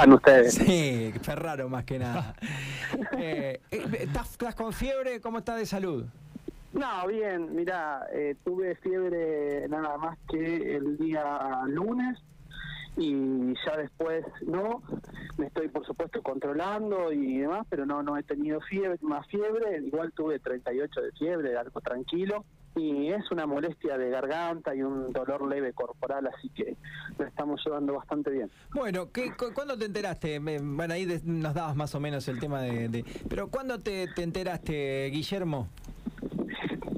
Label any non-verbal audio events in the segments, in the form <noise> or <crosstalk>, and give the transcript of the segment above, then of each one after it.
sepan ustedes. Sí, Ferraro más que nada. <laughs> Eh, eh, ¿estás, ¿Estás con fiebre? ¿Cómo estás de salud? No, bien, mira, eh, tuve fiebre nada más que el día lunes y ya después no, me estoy por supuesto controlando y demás, pero no no he tenido fiebre, más fiebre, igual tuve 38 de fiebre, algo tranquilo y es una molestia de garganta y un dolor leve corporal, así que lo estamos llevando bastante bien. Bueno, ¿qué, cu- ¿cuándo te enteraste? Bueno, ahí nos dabas más o menos el tema de... de- pero ¿cuándo te, te enteraste, Guillermo?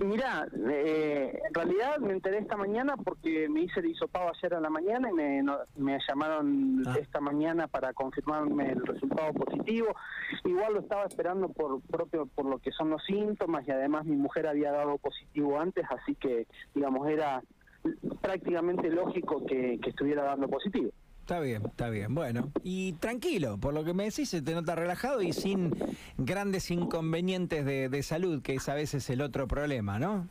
Mirá, eh, en realidad me enteré esta mañana porque me hice el hisopado ayer a la mañana y me, no- me llamaron Ah. esta mañana para confirmarme el resultado positivo. Igual lo estaba esperando por propio por lo que son los síntomas y además mi mujer había dado positivo antes, así que digamos era prácticamente lógico que, que estuviera dando positivo. Está bien, está bien. Bueno, y tranquilo, por lo que me decís, se te nota relajado y sin grandes inconvenientes de, de salud, que es a veces el otro problema, ¿no?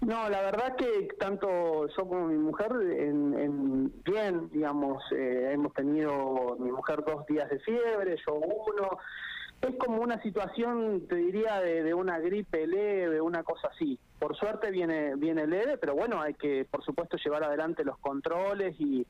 No, la verdad que tanto yo como mi mujer, en, en- bien, digamos, eh, hemos tenido mi mujer dos días de fiebre, yo uno. Es como una situación, te diría, de, una gripe leve, una cosa así. Por suerte viene viene leve, pero bueno, hay que, por supuesto, llevar adelante los controles y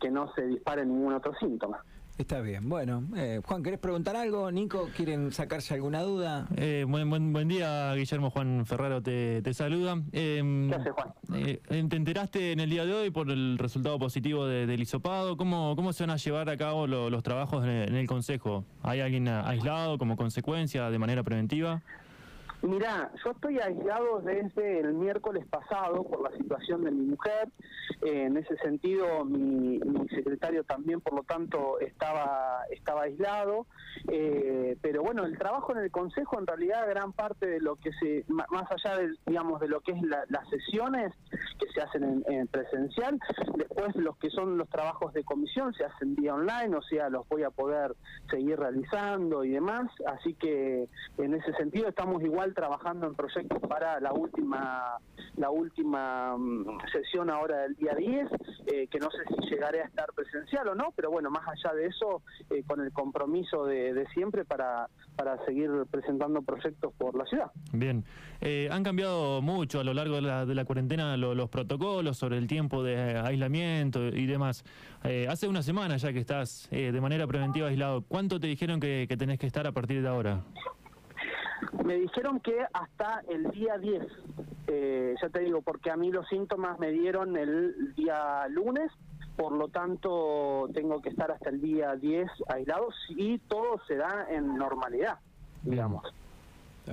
que no se dispare ningún otro síntoma. Está bien. Bueno, eh, Juan, ¿querés preguntar algo? Nico, ¿quieren sacarse alguna duda? Eh, buen, buen, buen día, Guillermo Juan Ferraro te, te saluda. Eh, ¿Qué hace, Juan? eh, ¿Te enteraste en el día de hoy por el resultado positivo de- del hisopado? ¿Cómo, ¿Cómo se van a llevar a cabo lo- los trabajos en el, en el Consejo? ¿Hay alguien aislado como consecuencia de manera preventiva? Mirá, yo estoy aislado desde el miércoles pasado por la situación de mi mujer. Eh, en ese sentido, mi, mi secretario también, por lo tanto, estaba estaba aislado. Eh, pero bueno, el trabajo en el consejo, en realidad, gran parte de lo que se, más allá de, digamos, de lo que es la- las sesiones que se hacen en, en presencial, después los que son los trabajos de comisión se hacen vía online, o sea, los voy a poder seguir realizando y demás. Así que en ese sentido estamos igual trabajando en proyectos para la última la última mm, sesión ahora del día 10, eh, que no sé si llegaré a estar presencial o no, pero bueno, más allá de eso, eh, con el compromiso de, de siempre para, para seguir presentando proyectos por la ciudad. Bien, Eh, han cambiado mucho a lo largo de la, de la cuarentena lo- los protocolos sobre el tiempo de aislamiento y demás. Eh, hace una semana ya que estás eh, de manera preventiva aislado. ¿Cuánto te dijeron que tenés que estar a partir de ahora? Me dijeron que hasta el día 10, eh, ya te digo, porque a mí los síntomas me dieron el día lunes, por lo tanto tengo que estar hasta el día 10 aislado y todo se da en normalidad, digamos.